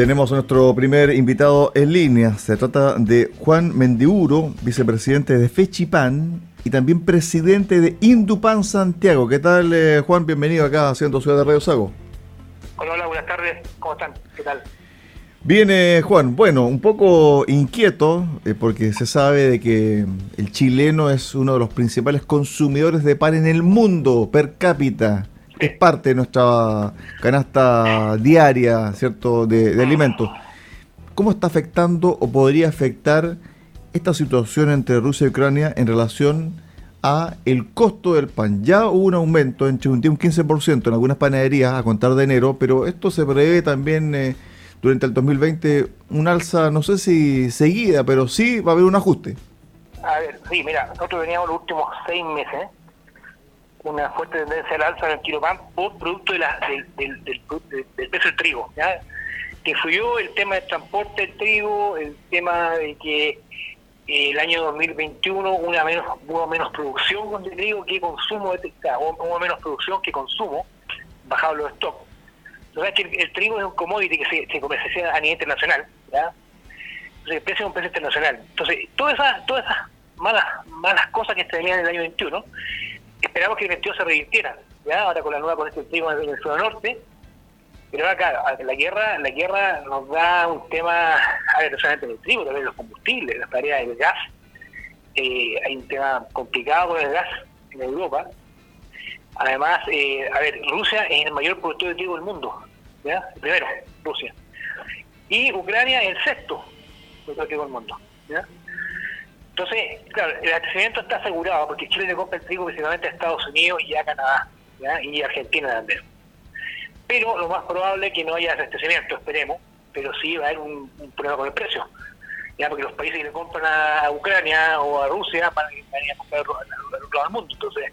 tenemos a nuestro primer invitado en línea. Se trata de Juan Mendiuro, vicepresidente de Fechipan y también presidente de Indupan Santiago. ¿Qué tal, eh, Juan? Bienvenido acá haciendo Ciudad de Radio Sago. Hola, hola, buenas tardes. ¿Cómo están? ¿Qué tal? Viene Juan, bueno, un poco inquieto eh, porque se sabe de que el chileno es uno de los principales consumidores de pan en el mundo per cápita es parte de nuestra canasta diaria, ¿cierto?, de, alimentos. ¿Cómo está afectando o podría afectar esta situación entre Rusia y Ucrania en relación a el costo del pan? Ya hubo un aumento entre un 10 y un 15% en algunas panaderías a contar de enero, pero esto se prevé también eh, durante el 2020 un alza, no sé si seguida, pero sí va a haber un ajuste. A ver, sí, mira, nosotros veníamos los últimos seis meses una fuerte tendencia al alza en el kilo pan por producto de la, del, del, peso del trigo, ¿ya? que influyó el tema del transporte del trigo, el tema de que eh, el año 2021 una menos, hubo menos producción de trigo que consumo, de, hubo menos producción que consumo, bajado los stocks. Entonces, que el, trigo es un commodity que se, se comercializa a nivel internacional, ¿ya? Entonces, el precio es un precio internacional. Entonces, todas esas, todas esas malas, malas cosas que se venían en el año 21 esperamos que el 22 se revirtiera, ¿ya? ahora con la nueva constitución en el sur norte, pero ahora claro, la guerra, la guerra nos da un tema, a ver, no solamente el trigo, también los combustibles, las tareas del gas, eh, hay un tema complicado con el gas en Europa. Además, eh, a ver, Rusia es el mayor productor de trigo del mundo, ¿ya? Primero, Rusia. Y Ucrania es el sexto productor de trigo del mundo, ¿ya? Entonces, claro, el abastecimiento está asegurado porque Chile le compra el trigo principalmente a Estados Unidos y a Canadá y Argentina también. Pero lo más probable es que no haya abastecimiento, esperemos, pero sí va a haber un, problema con el precio. ¿ya? Porque los países que le compran a Ucrania o a Rusia van a, comprar al otro del mundo. Entonces,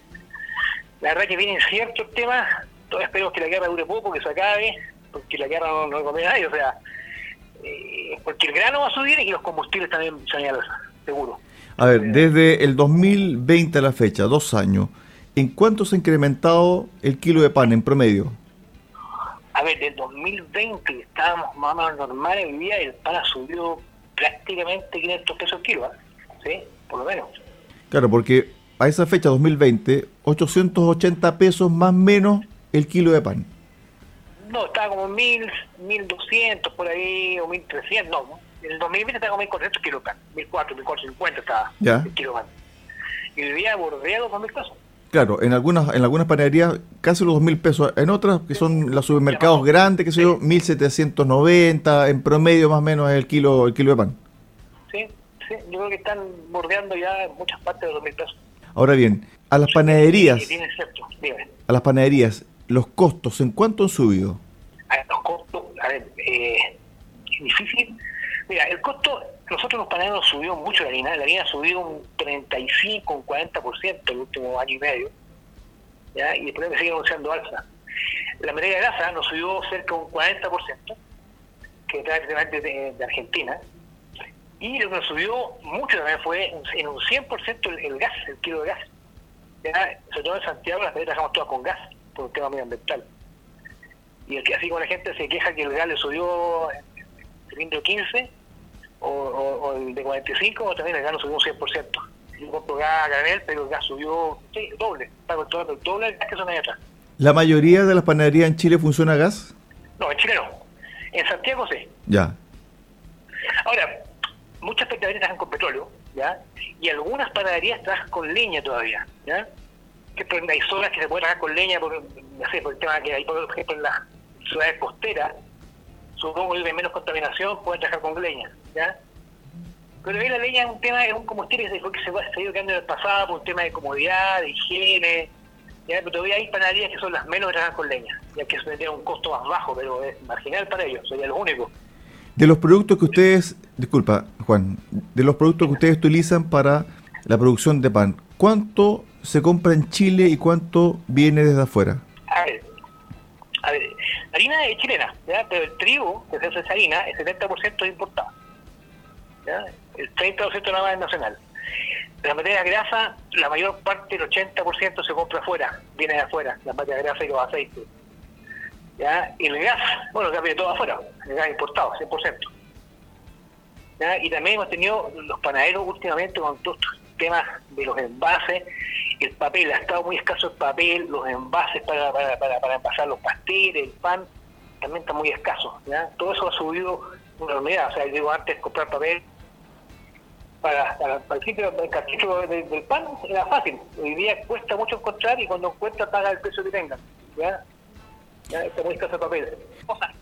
la verdad que viene incierto el tema. Todos esperemos que la guerra dure poco, que se acabe, porque la guerra no, no conviene a nadie. O sea, eh, porque el grano va a subir y los combustibles también se van a seguro. A ver, desde el 2020 a la fecha, dos años, ¿en cuánto se ha incrementado el kilo de pan en promedio? A ver, del 2020 estábamos más o menos normales, hoy día el pan ha subido prácticamente 500 pesos el kilo, ¿eh? ¿sí? Por lo menos. Claro, porque a esa fecha, 2020, 880 pesos más menos el kilo de pan. No, estaba como 1000, 1200 por ahí, o 1300, no, en el 2020 estaba con 1.400 kilos pan, 1.400, 1.450 estaba ya. el kilo pan. Y hoy día bordea los 2.000 pesos. Claro, en algunas en algunas panaderías casi los 2.000 pesos, en otras que son los supermercados grandes, que sé yo, 1.790, en promedio más o menos el kilo el kilo de pan. Sí, sí, yo creo que están bordeando ya en muchas partes de los 2.000 pesos. Ahora bien, a las panaderías, a las panaderías, los costos, ¿en cuánto han subido? A los costos, a ver, eh, es difícil Mira, el costo, nosotros los panaderos subió mucho la harina, la harina ha subido un 35, un 40% el último año y medio, ¿ya? y después me sigue anunciando alza. La materia de grasa nos subió cerca de un 40%, que trae precisamente de, Argentina, y lo que nos subió mucho también fue en un 100% el, gas, el kilo de gas. ¿ya? Sobre todo en Santiago las panaderías trabajamos todas con gas, por un tema medioambiental. Y así como la gente se queja que el gas le subió cilindro 15 o, o, el de 45, también el gas no subió un 100%. Yo compro gas a granel, pero el gas subió sí, doble, pago todo el doble el gas que son ahí atrás. ¿La mayoría de las panaderías en Chile funciona a gas? No, en Chile no. En Santiago sí. Ya. Ahora, muchas panaderías trabajan con petróleo, ¿ya? Y algunas panaderías trabajan con leña todavía, ¿ya? Que hay zonas que se pueden trabajar con leña por, no sé, por el tema que hay, por ejemplo, en las ciudades costeras, supongo que de menos contaminación, pueden trabajar con leña, ¿ya? Pero ahí la leña es un tema, es un combustible que se, que se, ha ido quedando en el pasado por un tema de comodidad, de higiene, ¿ya? pero todavía hay panaderías que son las menos que trabajan con leña, ya que eso tendría un costo más bajo, pero es marginal para ellos, sería lo único. De los productos que ustedes, disculpa Juan, de los productos que ustedes utilizan para la producción de pan, ¿cuánto se compra en Chile y cuánto viene desde afuera? A ver, a ver, la harina es chilena, pero el trigo que se hace esa harina, el 70% es importado. ¿ya? El 30% nada más es nacional. La materia grasa, la mayor parte, el 80% se compra afuera, viene de afuera, la materia grasa y los aceites. ¿ya? Y el gas, bueno, el gas viene todo afuera, el gas importado, 100%. ¿ya? Y también hemos tenido los panaderos últimamente con todos temas de los envases, el papel, ha estado muy escaso el papel, los envases para, para, para, para envasar los pasteles, el pan, también está muy escaso. ¿ya? Todo eso ha subido una unidad, o sea, digo antes comprar papel para, para, para el sitio del cartucho del pan era fácil. Hoy día cuesta mucho encontrar y cuando encuentra paga el precio que tenga. ¿ya? ¿Ya? Está muy escaso el papel.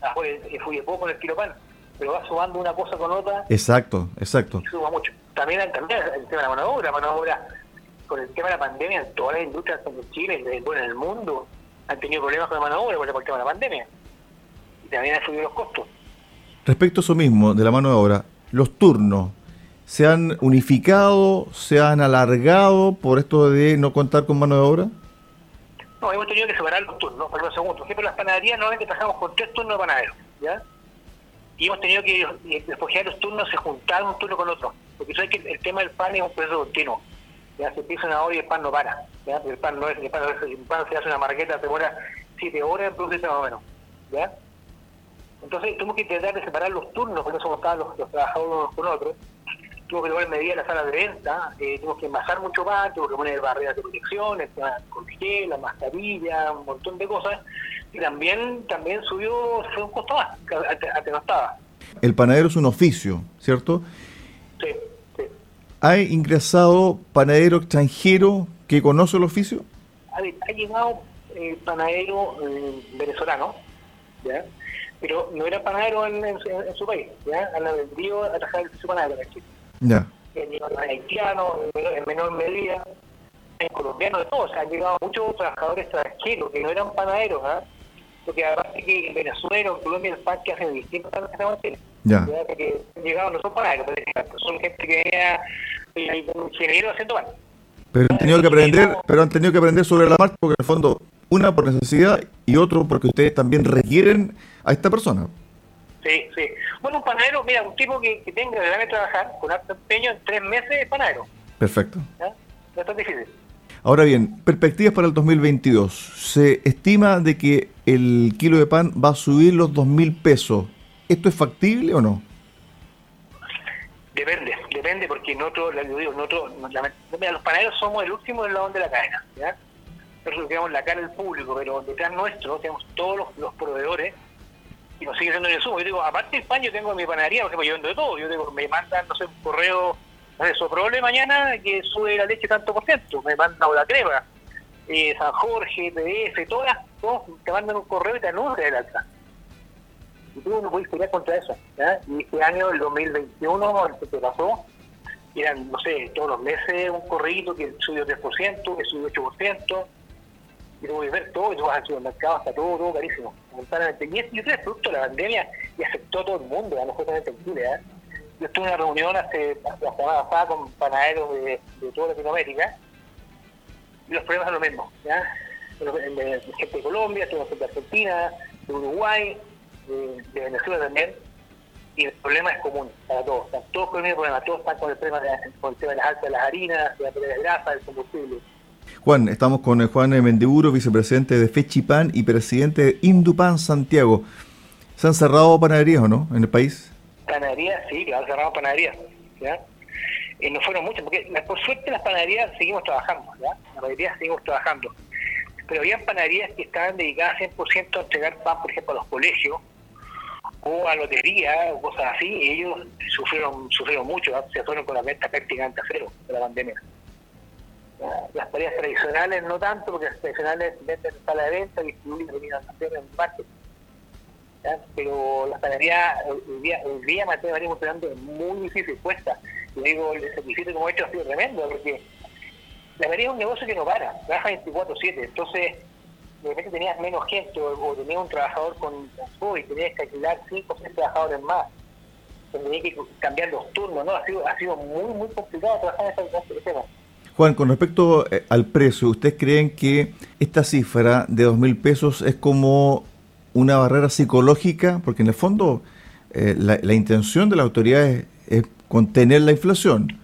Ah, pues, fui poco en el kilo pan, pero va sumando una cosa con otra. Exacto, exacto. Y suma mucho. También, también el tema de la mano de obra, la mano de obra con el tema de la pandemia, todas las industrias en Chile, bueno, en el mundo, han tenido problemas con la mano de obra por el tema de la pandemia. Y también han subido los costos. Respecto a eso mismo, de la mano de obra, los turnos, ¿se han unificado, se han alargado por esto de no contar con mano de obra? No, hemos tenido que separar los turnos, por un segundo. Siempre las panaderías normalmente trabajamos con tres turnos de panaderos, ¿ya? Y hemos tenido que despojar los turnos, se juntaron un turno con otro. Porque sabes que el tema del pan es un proceso continuo. Ya se empieza una hora y el pan no para. El pan no es, el pan, no es, el pan se hace una marqueta, demora siete horas en producirse más o menos. ¿ya? Entonces tuvimos que intentar de separar los turnos, porque no somos los, los trabajadores unos con otros. Tuvo que tomar medidas en la sala de venta, eh, tuvimos que envasar mucho más, tuvimos que poner barreras de protección, con gel, la mascarilla, un montón de cosas. Y también también subió, fue un costo más, antes no estaba. El panadero es un oficio, ¿cierto? Sí, sí. ¿Ha ingresado panadero extranjero que conoce el oficio? Ha, ha llegado eh, panadero eh, venezolano, ¿ya? pero no era panadero en, en, en, su país, ¿ya? Han vendido a trabajar el oficio panadero en Chile. Ya. Han llegado haitianos, en menor, en medida, en colombianos, de todo. O sea, han llegado muchos trabajadores extranjeros que no eran panaderos, ¿ah? Porque aparte que en Venezuela o en Colombia el pan que hacen estamos en Chile. Ya. no son panaderos, son gente que ingeniero haciendo pan. Pero han tenido que aprender, pero han tenido que aprender sobre la marcha porque en el fondo una por necesidad y otro porque ustedes también requieren a esta persona. Sí, sí. Bueno, un panadero, mira, un tipo que, que tenga de trabajar con alto empeño en tres meses es panadero. Perfecto. ¿ya? No es tan difícil. Ahora bien, perspectivas para el 2022. Se estima de que el kilo de pan va a subir los dos mil pesos. ¿Esto es factible o no? Depende, depende, porque nosotros, los panaderos somos el último eslabón de la cadena, ¿ya? Nosotros quedamos la cara del público, pero detrás nuestro tenemos todos los, proveedores y nos sigue siendo el insumo. Yo digo, aparte del pan, yo tengo mi panadería, por ejemplo, yo vendo de todo. Yo digo, me mandan, no sé, un correo, no sé, Soprole mañana que sube la leche tanto por ciento. Me mandan la crema, eh, San Jorge, PDF, todas, todos te mandan un correo y te anuncian el alza. Y tú no puedes pelear contra eso. Y este año, el 2021, el que pasó, eran, no sé, todos los meses un correo que subió 3%, que subió 8%. Y tú puedes ver todo, y tú vas al supermercado, está todo, todo carísimo. Y es, yo que producto de la pandemia y afectó a todo el mundo, no solamente en Chile. ¿eh? Yo estuve en una reunión hace la semana pasada con panaderos de, de toda Latinoamérica y los problemas son los mismos. ¿ya? Gente de Colombia, gente de Argentina, de Uruguay, de, de, Venezuela también, y el problema es común para todos. Están todos con el mismo problema, todos están con el tema de, con el tema de las altas de las harinas, de la de grasa, del combustible. Juan, estamos con Juan Mendiburo, vicepresidente de Fechipan y presidente de Indupan Santiago. ¿Se han cerrado panaderías o no en el país? Panaderías, sí, que han cerrado panaderías. ¿ya? Eh, no fueron muchas, porque por suerte las panaderías seguimos trabajando, ¿ya? Las panaderías seguimos trabajando. Pero había panaderías que estaban dedicadas 100% a entregar pan, por ejemplo, a los colegios, o a lotería, o cosas así, y ellos sufrieron sufrieron mucho, ¿no? se fueron con la venta prácticamente a cero de la pandemia. Las panaderías tradicionales no tanto, porque las tradicionales venden en sala de venta, distribuyen alimentación en el market. ¿ya? Pero las panaderías, el día, el día varios funcionando es muy difícil, cuesta. Yo digo, el sacrificio que hemos hecho ha sido tremendo, porque la panadería es un negocio que no para, trabaja 24-7, entonces de repente tenías menos gente o, tenías un trabajador con COVID, tenías que alquilar 5 o 6 trabajadores más, tenías que cambiar los turnos, ¿no? Ha sido, ha sido muy, muy complicado trabajar en ese tema. Juan, con respecto al precio, ¿ustedes creen que esta cifra de dos mil pesos es como una barrera psicológica? Porque en el fondo eh, la, la, intención de la autoridad es, es, contener la inflación,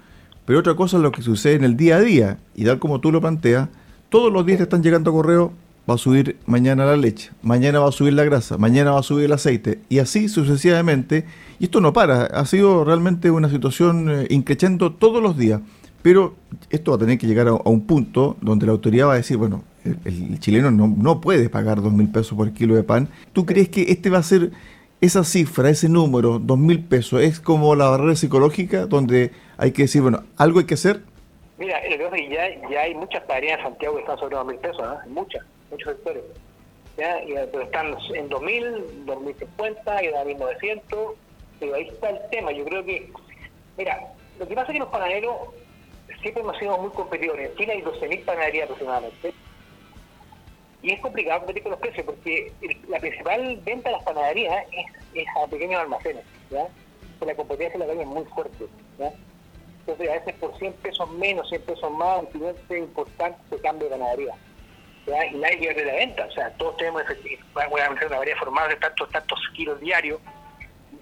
pero otra cosa es lo que sucede en el día a día, y tal como tú lo planteas, todos los días te están llegando correos va a subir mañana la leche, mañana va a subir la grasa, mañana va a subir el aceite y así sucesivamente. Y esto no para, ha sido realmente una situación eh, increciendo todos los días. Pero esto va a tener que llegar a, un punto donde la autoridad va a decir, bueno, el, chileno no, no, puede pagar dos mil pesos por kilo de pan. ¿Tú crees que este va a ser esa cifra, ese número, dos mil pesos, es como la barrera psicológica donde hay que decir, bueno, algo hay que hacer? Mira, ya, ya hay muchas panaderías en Santiago que están sobre dos mil pesos, ¿eh? muchas muchos sectores. ¿ya? Y, pero están en 2000, 2050, y en 1900, pero ahí está el tema. Yo creo que, mira, lo que pasa es que los panaderos siempre hemos sido muy competidores. En China hay 12.000 panaderías aproximadamente. Y es complicado competir con los precios porque la principal venta de las panaderías es, a pequeños almacenes. ¿ya? la competencia la calle es muy fuerte. ¿ya? Entonces, a veces por 100 pesos menos, 100 pesos más, un cliente importante se cambio de panadería y nadie pierde la venta. O sea, todos tenemos a hacer una variedad formal de tantos, tantos kilos diarios,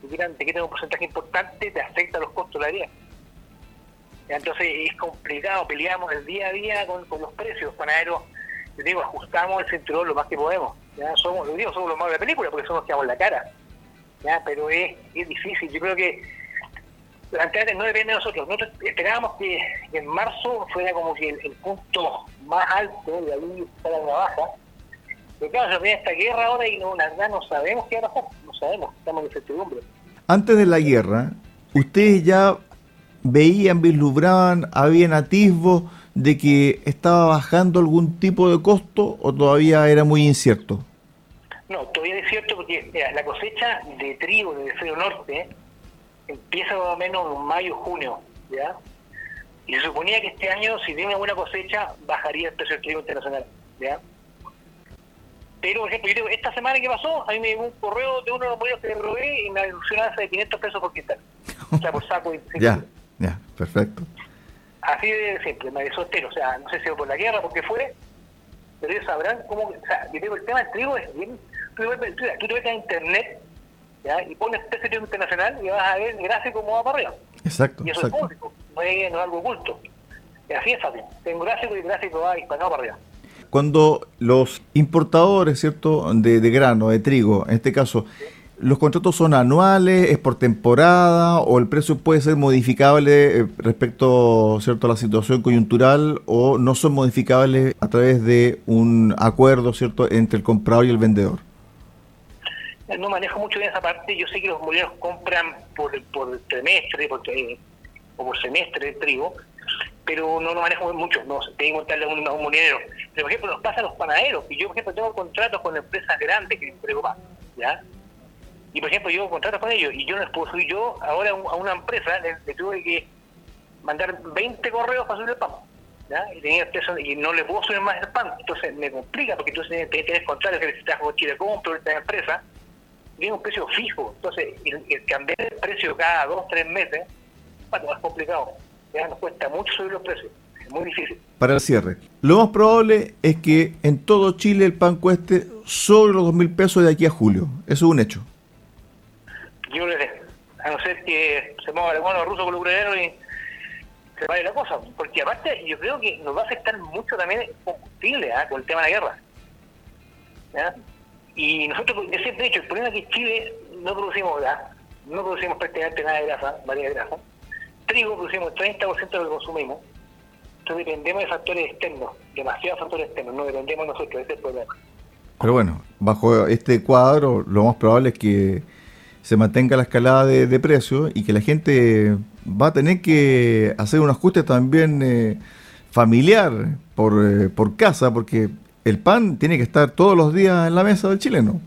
y te quitan un porcentaje importante, te afecta los costos de la vida. Entonces es complicado, peleamos el día a día con, los precios, panaderos, te digo, ajustamos el cinturón lo más que podemos. ¿ya? Somos, lo digo, somos los más de la película porque somos los que damos la cara. ¿ya? Pero es, es difícil, yo creo que antes no depende de nosotros. Nosotros esperábamos que en marzo fuera como que el, punto más alto de ahí para la baja. Pero claro, se viene esta guerra ahora y no, la verdad no sabemos qué va a pasar. No sabemos, estamos en incertidumbre. Antes de la guerra, ¿ustedes ya veían, vislumbraban, habían atisbos de que estaba bajando algún tipo de costo o todavía era muy incierto? No, todavía es cierto porque la cosecha de trigo del Frío Norte empieza más o menos en mayo, junio, ¿ya? Y se suponía que este año, si tiene una buena cosecha, bajaría el precio del trigo internacional, ¿ya? Pero, por ejemplo, esta semana que pasó, a mí me llegó un correo de uno de los molinos que robé y me anunció una de 500 pesos por quintal. O sea, por saco. Y, ya, ya, perfecto. Así de simple, me avisó O sea, no sé si fue por la guerra, porque fue, pero ellos sabrán cómo. O sea, yo digo, el tema del trigo es bien. Tú, tú te metes a internet ¿ya? y pones precio internacional y vas a ver el gráfico cómo va para arriba. Exacto. Y eso es público, no es, algo oculto. Y así es fácil. Tengo gráfico y el gráfico va disparado para arriba. Cuando los importadores, ¿cierto?, de, de grano, de trigo, en este caso, ¿los contratos son anuales, es por temporada o el precio puede ser modificable eh, respecto, ¿cierto?, a la situación coyuntural o no son modificables a través de un acuerdo, ¿cierto?, entre el comprador y el vendedor? No manejo mucho bien esa parte. Yo sé que los molinos compran por, por trimestre por, o por semestre el trigo, pero no lo manejo mucho. No, tengo que contarle a un, molinero. Pero, por ejemplo, nos pasa a los panaderos. Y yo, por ejemplo, tengo contratos con empresas grandes que entrego más. ¿ya? Y, por ejemplo, yo contratos con ellos y yo no les puedo subir. Yo ahora a una empresa le, tuve que mandar 20 correos para subir el pan. ¿ya? Y, tenía y no le puedo subir más el pan. Entonces me complica porque tú tienes, tienes contratos que necesitas con Chile Compro, esta empresa tiene un precio fijo. Entonces, el, cambiar el precio cada dos, tres meses, bueno, es complicado. Ya nos cuesta mucho subir los precios. Es muy difícil. Para el cierre, lo más probable es que en todo Chile el pan cueste sobre los dos mil pesos de aquí a julio. Eso es un hecho. Yo le a no ser que se mueva el los ruso con los ucranianos y se vaya la cosa. Porque aparte, yo creo que nos va a afectar mucho también el combustible ¿ah? con el tema de la guerra. ¿Ya? Y nosotros, yo siempre he dicho, el problema es que Chile no producimos gas, no producimos prácticamente nada de grasa, varias de grasa. Trigo producimos el 30% de lo que consumimos. Entonces dependemos de factores externos, demasiados factores externos, no dependemos nosotros, ese es el problema. Pero bueno, bajo este cuadro, lo más probable es que se mantenga la escalada de, de precios y que la gente va a tener que hacer un ajuste también eh, familiar por, eh, por casa, porque el pan tiene que estar todos los días en la mesa del chileno.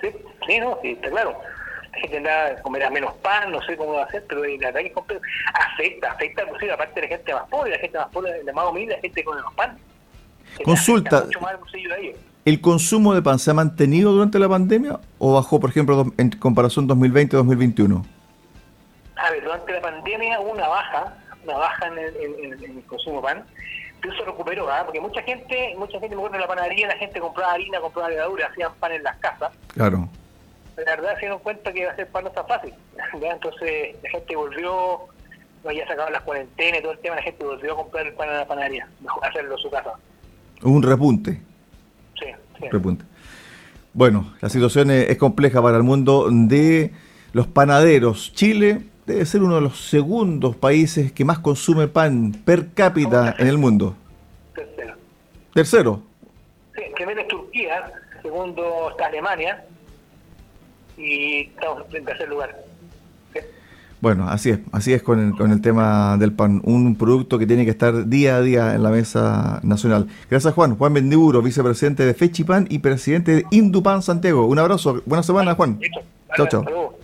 Sí, sí, no, sí, está claro. La gente anda, comerá menos pan, no sé cómo va a hacer, pero la verdad que afecta, afecta inclusive aparte de la gente más pobre, la gente más pobre, la más humilde, la gente con menos pan. Consulta, ¿el consumo de pan se ha mantenido durante la pandemia o bajó, por ejemplo, en comparación 2020-2021? A ver, durante la pandemia hubo una baja, una baja en el, en el consumo de pan, eso recuperó, ¿ah? porque mucha gente, mucha gente me acuerdo en la panadería, la gente compraba harina, compraba levadura, hacían pan en las casas. Claro. Pero la verdad se dieron cuenta que hacer pan no está fácil. Entonces la gente volvió, no ya sacaban las cuarentenas y todo el tema, la gente volvió a comprar el pan en la panadería, mejor hacerlo en su casa. Un repunte. Sí, sí. Repunte. Bueno, la situación es, es compleja para el mundo de los panaderos. Chile debe ser uno de los segundos países que más consume pan per cápita en el mundo. Tercero. Tercero. Sí, primero es Turquía, segundo está Alemania y estamos en tercer lugar. Sí. Bueno, así es, así es con el, con el tema del pan, un producto que tiene que estar día a día en la mesa nacional. Gracias Juan, Juan Bendiburo, vicepresidente de Fechipan y presidente de Indupan Santiago. Un abrazo, buena semana Juan. Chao, chao.